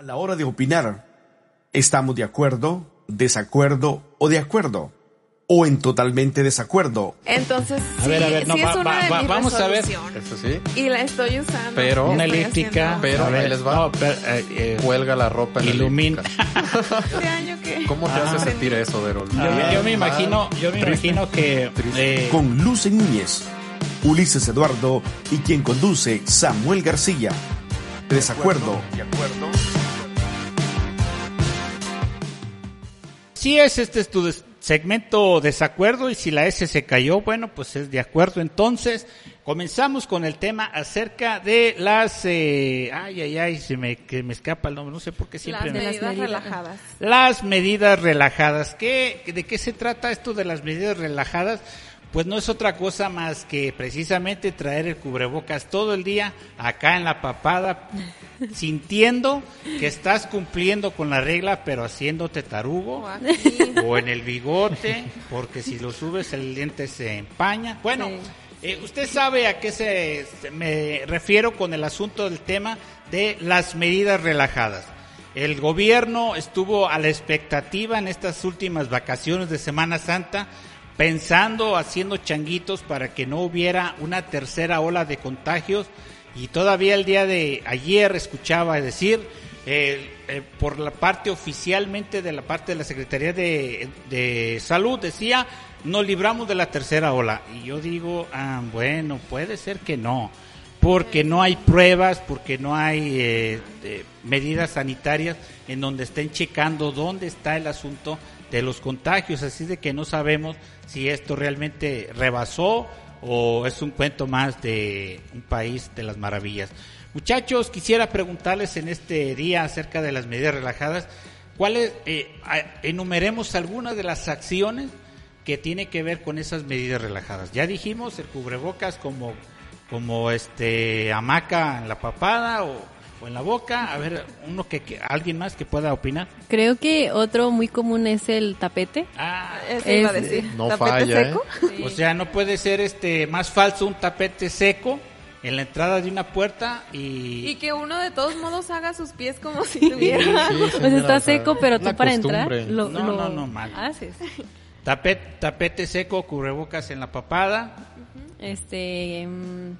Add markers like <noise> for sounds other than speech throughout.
A la hora de opinar, ¿estamos de acuerdo, desacuerdo o de acuerdo? ¿O en totalmente desacuerdo? Entonces, A sí, ver, a ver, no, sí va- es una va- de va- mis vamos a ver. Eso sí. Y la estoy usando. Pero- Una elíptica. Pero a ver, ahí les va. no, pero, eh, eh, Cuelga la ropa en la Ilumina. elíptica. <laughs> Este año que... ¿Cómo te hace sentir eso, Derol? yo, yo- yo me imagino, yo me imagino que eh, Con Luce Núñez, Ulises Eduardo y quien conduce Samuel García. Desacuerdo. De acuerdo. Si es este es tu segmento desacuerdo y si la S se cayó, bueno, pues es de acuerdo. Entonces, comenzamos con el tema acerca de las eh, ay ay ay, se me que me escapa el nombre, no sé por qué siempre Las me- medidas relajadas. Las medidas relajadas. ¿Qué, ¿De qué se trata esto de las medidas relajadas? Pues no es otra cosa más que precisamente traer el cubrebocas todo el día acá en la papada, <laughs> sintiendo que estás cumpliendo con la regla, pero haciéndote tarugo O en el bigote, porque si lo subes el diente se empaña. Bueno, Sí. eh, usted sabe a qué se, se- me refiero con el asunto del tema de las medidas relajadas. El gobierno estuvo a la expectativa en estas últimas vacaciones de Semana Santa, pensando, haciendo changuitos para que no hubiera una tercera ola de contagios. Y todavía el día de ayer escuchaba decir eh, eh, por la parte oficialmente de la parte de la Secretaría de, Salud decía nos libramos de la tercera ola y yo digo ah, bueno puede ser que no porque no hay pruebas porque no hay eh, medidas sanitarias en donde estén checando dónde está el asunto de los contagios así de que no sabemos si esto realmente rebasó o es un cuento más de un país de las maravillas. Muchachos, quisiera preguntarles en este día acerca de las medidas relajadas, cuáles, eh, enumeremos algunas de las acciones que tiene que ver con esas medidas relajadas. Ya dijimos el cubrebocas como, como este hamaca en la papada o, o en la boca. A ver, uno que, que- alguien más que pueda opinar. Creo que otro muy común es el tapete. Ah, Eso iba a Es- decir. No ¿Tapete falla, seco? O sea, no puede ser este más falso un tapete seco en la entrada de una puerta y, Y que uno de todos modos haga sus pies como si tuviera... Sí, Pues señora, está seco, pero tú para entrar lo, No, lo no, no, mal. haces. tapete, tapete seco, cubrebocas en la papada. Este, mm,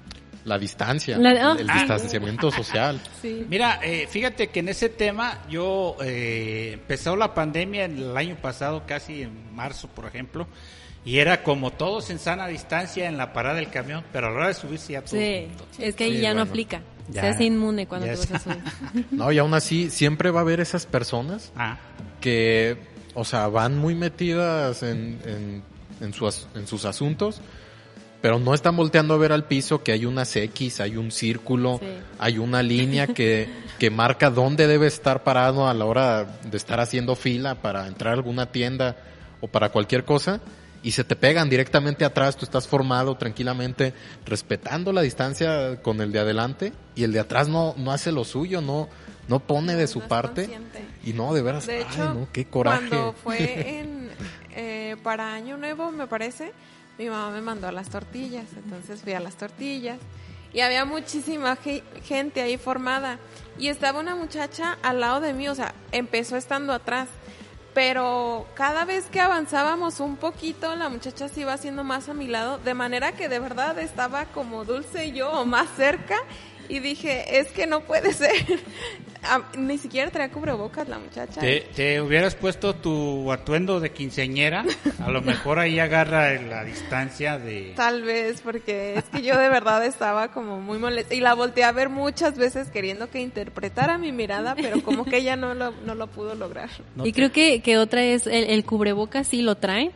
La distancia, La- ah, el sí. distanciamiento social. sí. Mira, eh, fíjate que en ese tema yo eh, empezó la pandemia el año pasado, casi en marzo, por ejemplo, y era como todos en sana distancia en la parada del camión, pero a la hora de subirse ya todos Sí, juntos. es que ahí Sí, ya no aplica. Ya. Se hace inmune cuando te vas a subir. <laughs> No, y aún así siempre va a haber esas personas Ah, que, o sea, van muy metidas en, en, en, su en sus asuntos, pero no están volteando a ver al piso que hay unas X, hay un círculo, Sí. hay una línea que, que marca dónde debe estar parado a la hora de estar haciendo fila para entrar a alguna tienda o para cualquier cosa. Y se te pegan directamente atrás, tú estás formado tranquilamente, respetando la distancia con el de adelante, y el de atrás no, no hace lo suyo, no, no pone de su No parte. consciente. Y no, de veras, De ay, no, qué coraje. cuando fue <laughs> en, eh, para Año Nuevo, me parece, mi mamá me mandó a las tortillas. Entonces fui a las tortillas y había muchísima ge- gente ahí formada. Y estaba una muchacha al lado de mí, o sea, empezó estando atrás. Pero cada vez que avanzábamos un poquito, la muchacha se iba haciendo más a mi lado, de manera que de verdad estaba como Dulce yo o más cerca. Y dije, es que no puede <laughs> ser. Ah, Ni siquiera traía cubrebocas la muchacha. te, te hubieras puesto tu atuendo de quinceñera, a lo mejor ahí agarra la distancia de... Tal vez, porque es que yo de verdad estaba como muy molesta. Y la volteé a ver muchas veces queriendo que interpretara mi mirada, pero como que ella no lo, no lo pudo lograr. no y te- creo que, que otra es el, el cubrebocas sí lo traen,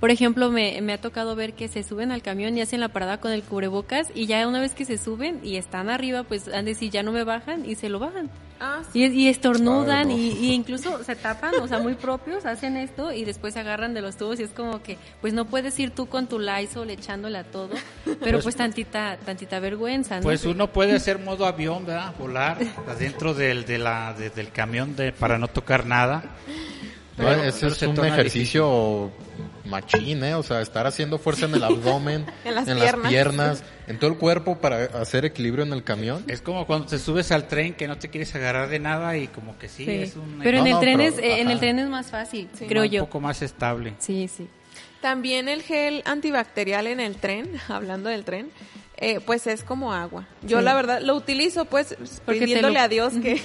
Por ejemplo, me, me ha tocado ver que se suben al camión y hacen la parada con el cubrebocas y ya una vez que se suben y están arriba, pues han de decir ya no me bajan y se lo bajan. Ah, sí. Y, y estornudan Ay, no. y, y incluso se tapan, o sea, muy propios, hacen esto y después se agarran de los tubos y es como que, pues no puedes ir tú con tu Lysol echándole a todo, pero pues, tantita, tantita vergüenza, ¿no? Pues uno puede hacer modo avión, ¿verdad? Volar adentro del, de la, de- del camión de, para no tocar nada. No, Pero- ese pero es un ejercicio machín, ¿eh? O sea, estar haciendo fuerza en el <laughs> abdomen, <laughs> En las piernas. piernas, en todo el cuerpo para hacer equilibrio en el camión. Es como cuando te subes al tren que no te quieres agarrar de nada y como que sí, Sí. es un, Pero en el no, tren pero- es, eh, en el tren es más fácil, Sí. creo un yo. poco más estable. Sí, sí. También el gel antibacterial en el tren, <laughs> hablando del tren, eh, pues es como agua. Yo Sí. la verdad lo utilizo pues Porque pidiéndole lo- a Dios que,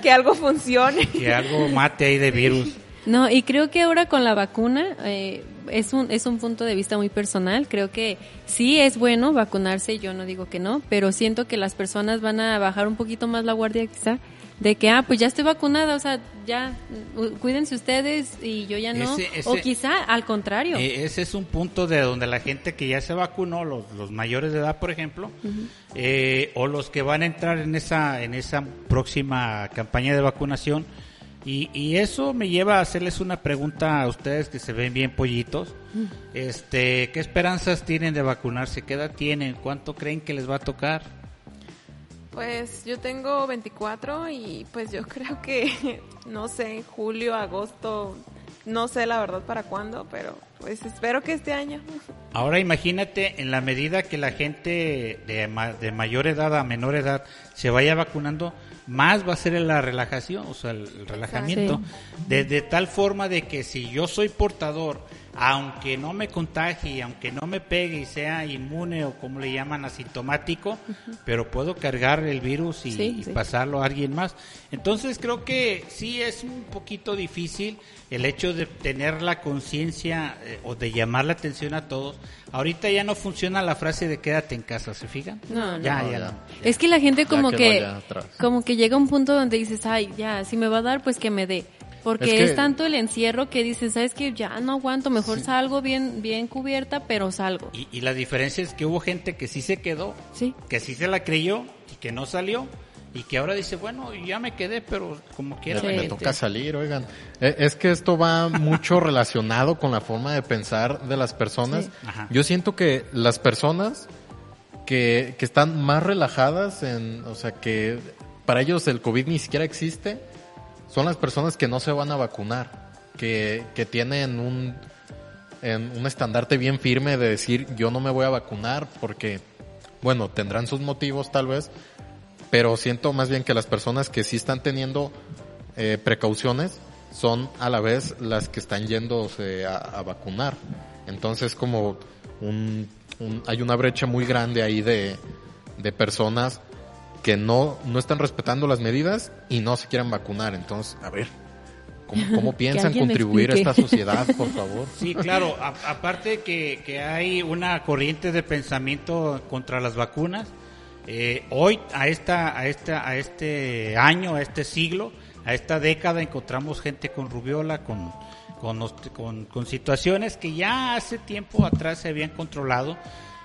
que algo funcione. Que algo mate ahí de virus. No, y creo que ahora con la vacuna eh, es un es un punto de vista muy personal. Creo que sí es bueno vacunarse, yo no digo que no, pero siento que las personas van a bajar un poquito más la guardia quizá de que ah pues ya estoy vacunada, o sea ya mm, cuídense ustedes y yo ya no, Ese- ese- o quizá al contrario. Eh, ese es un punto de donde la gente que ya se vacunó, los, los mayores de edad, por ejemplo, eh, o los que van a entrar en esa en esa próxima campaña de vacunación, y, y eso me lleva a hacerles una pregunta a ustedes que se ven bien pollitos. Este, ¿qué esperanzas tienen de vacunarse? ¿Qué edad tienen? ¿Cuánto creen que les va a tocar? Pues yo tengo 24 y pues yo <laughs> creo que, no sé, julio, agosto, no sé la verdad para cuándo, pero pues espero que este año. Ahora imagínate en la medida que la gente de, ma- de mayor edad a menor edad se vaya vacunando, más va a ser la relajación, o sea, el, el relajamiento, de, de tal forma de que si yo soy portador, aunque no me contagie, aunque no me pegue y sea inmune o como le llaman asintomático, pero puedo cargar el virus y, Sí, y sí. pasarlo a alguien más. Entonces creo que sí es un poquito difícil el hecho de tener la conciencia eh, o de llamar la atención a todos. Ahorita ya no funciona la frase de quédate en casa, ¿se fijan? No, no. ya, No, ya ya. no. Es que la gente como que como que llega un punto donde dices, ay, ya, si me va a dar, pues que me dé. Porque Es tanto el encierro que dices, sabes que ya no aguanto, mejor salgo bien bien cubierta, pero salgo. Y, y la diferencia es que hubo gente que sí se quedó, Sí. que sí se la creyó y que no salió. Y que ahora dice, bueno, ya me quedé, pero como quiera. La me gente- toca salir, oigan. Eh, Es que esto va mucho <laughs> relacionado con la forma de pensar de las personas. Sí. Yo siento que las personas que, que están más relajadas en, o sea, que para ellos el COVID ni siquiera existe, son las personas que no se van a vacunar, que, que tienen un, en un estandarte bien firme de decir yo no me voy a vacunar porque, bueno, tendrán sus motivos tal vez, pero siento más bien que las personas que sí están teniendo eh, precauciones son a la vez las que están yéndose a, a vacunar. Entonces como un, un- hay una brecha muy grande ahí de, de personas que no, no están respetando las medidas y no se quieren vacunar. Entonces, a ver, ¿cómo, cómo <laughs> piensan contribuir a esta sociedad, por favor? <laughs> Sí, claro. A- aparte que, que hay una corriente de pensamiento contra las vacunas. eh, hoy, a esta, a esta, a este año, a este siglo, a esta década, encontramos gente con rubiola, con, con, con, con situaciones que ya hace tiempo atrás se habían controlado.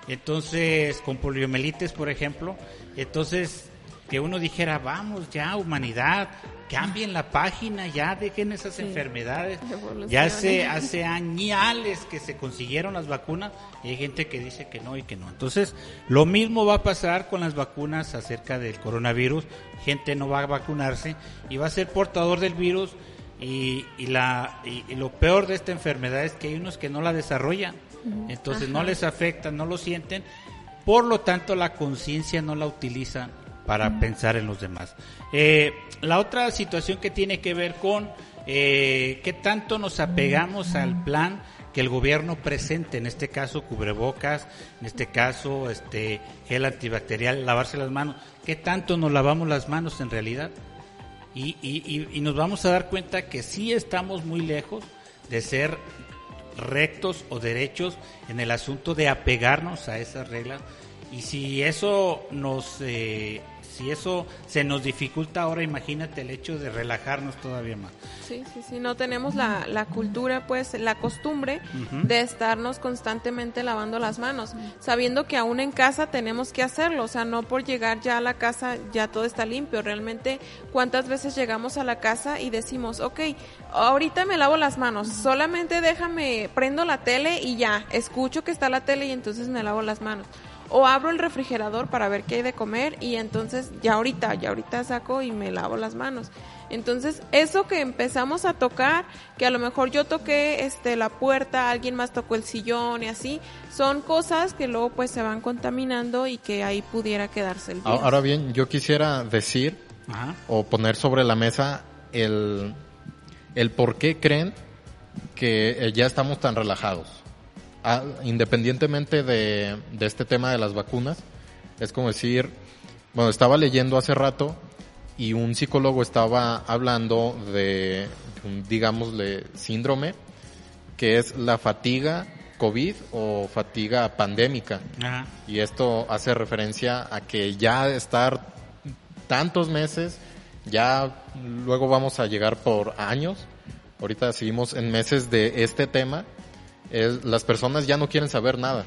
Entonces, con poliomielitis, por ejemplo. Entonces, que uno dijera, vamos ya, humanidad, cambien la página, ya dejen esas enfermedades. Ya hace, hace añales que se consiguieron las vacunas y hay gente que dice que no y que no. Entonces, lo mismo va a pasar con las vacunas acerca del coronavirus. Gente no va a vacunarse y va a ser portador del virus. Y, y la, y, y lo peor de esta enfermedad es que hay unos que no la desarrollan. Entonces, no les afecta, no lo sienten. Por lo tanto, la conciencia no la utilizan para pensar en los demás. Eh, la otra situación que tiene que ver con eh, qué tanto nos apegamos al plan que el gobierno presente, en este caso cubrebocas, en este caso este gel antibacterial, lavarse las manos, qué tanto nos lavamos las manos en realidad. Y, y, y, nos vamos a dar cuenta que sí estamos muy lejos de ser rectos o derechos en el asunto de apegarnos a esas reglas y si eso nos eh, si eso se nos dificulta ahora, imagínate el hecho de relajarnos todavía más. Sí, sí, sí, no tenemos la, la cultura, pues la costumbre de estarnos constantemente lavando las manos, sabiendo que aún en casa tenemos que hacerlo, o sea, no por llegar ya a la casa ya todo está limpio, realmente cuántas veces llegamos a la casa y decimos, ok, ahorita me lavo las manos, solamente déjame, prendo la tele y ya, escucho que está la tele y entonces me lavo las manos o abro el refrigerador para ver qué hay de comer y entonces ya ahorita, ya ahorita saco y me lavo las manos. Entonces, eso que empezamos a tocar, que a lo mejor yo toqué este la puerta, alguien más tocó el sillón y así, son cosas que luego pues se van contaminando y que ahí pudiera quedarse el virus. Ahora bien, yo quisiera decir Ajá. o poner sobre la mesa el, el por qué creen que ya estamos tan relajados. Independientemente de, de este tema de las vacunas, es como decir, bueno, estaba leyendo hace rato y un psicólogo estaba hablando de, un, digámosle, síndrome, que es la fatiga COVID o fatiga pandémica. Ajá. Y esto hace referencia a que ya estar tantos meses, ya luego vamos a llegar por años. Ahorita seguimos en meses de este tema. Las personas ya no quieren saber nada.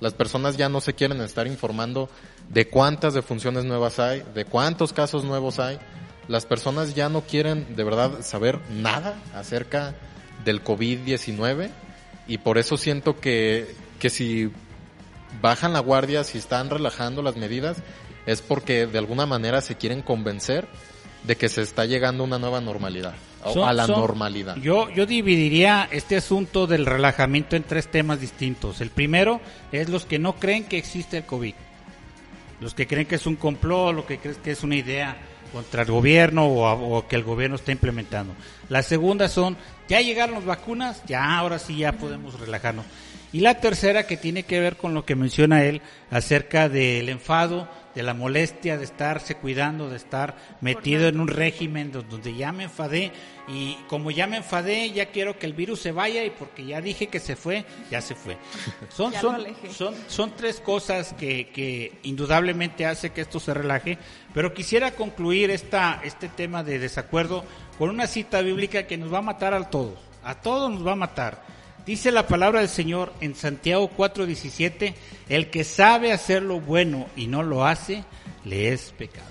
Las personas ya no se quieren estar informando de cuántas defunciones nuevas hay, de cuántos casos nuevos hay. Las personas ya no quieren de verdad saber nada acerca del COVID-19 y por eso siento que, que si bajan la guardia, si están relajando las medidas, es porque de alguna manera se quieren convencer de que se está llegando a una nueva normalidad, o Son- a la son- normalidad. Yo, yo dividiría este asunto del relajamiento en tres temas distintos. El primero es los que no creen que existe el COVID. Los que creen que es un complot, lo que creen que es una idea contra el gobierno o, a- o que el gobierno está implementando. La segunda son, ya llegaron las vacunas, ya ahora sí ya podemos relajarnos. Y la tercera que tiene que ver con lo que menciona él acerca del enfado, de la molestia de estarse cuidando, de estar metido en un régimen do- donde ya me enfadé. Y como ya me enfadé, ya quiero que el virus se vaya y porque ya dije que se fue, ya se fue. <laughs> Son, son, son, son tres cosas que, que indudablemente hace que esto se relaje, pero quisiera concluir esta, este tema de desacuerdo con una cita bíblica que nos va a matar a todos, a todos nos va a matar. Dice la palabra del Señor en Santiago 4:17, el que sabe hacer lo bueno y no lo hace, le es pecado.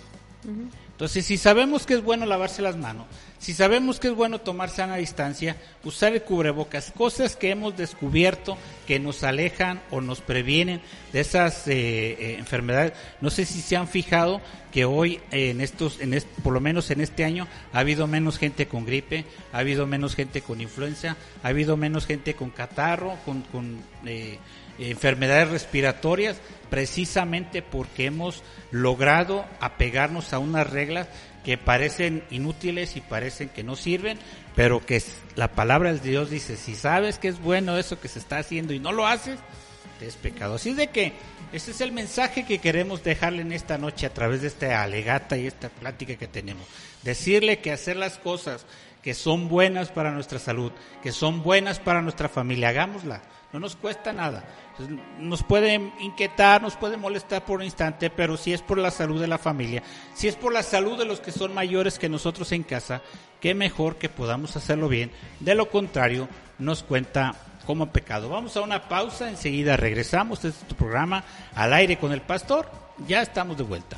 Entonces, si sabemos que es bueno lavarse las manos, si sabemos que es bueno tomar sana distancia, usar el cubrebocas, cosas que hemos descubierto que nos alejan o nos previenen de esas eh, eh, enfermedades. No sé si se han fijado que hoy en estos, en est- por lo menos en este año, ha habido menos gente con gripe, ha habido menos gente con influenza, ha habido menos gente con catarro, con, con eh, enfermedades respiratorias, precisamente porque hemos logrado apegarnos a unas reglas que parecen inútiles y parecen que no sirven, pero que la palabra de Dios dice, si sabes que es bueno eso que se está haciendo y no lo haces, te es pecado. Así de que ese es el mensaje que queremos dejarle en esta noche a través de esta alegata y esta plática que tenemos. Decirle que hacer las cosas que son buenas para nuestra salud, que son buenas para nuestra familia, hagámosla. No nos cuesta nada. Nos puede inquietar, nos puede molestar por un instante, pero si es por la salud de la familia, si es por la salud de los que son mayores que nosotros en casa, qué mejor que podamos hacerlo bien. De lo contrario, nos cuenta como pecado. Vamos a una pausa, enseguida regresamos. Este es tu programa al aire con el pastor. Ya estamos de vuelta.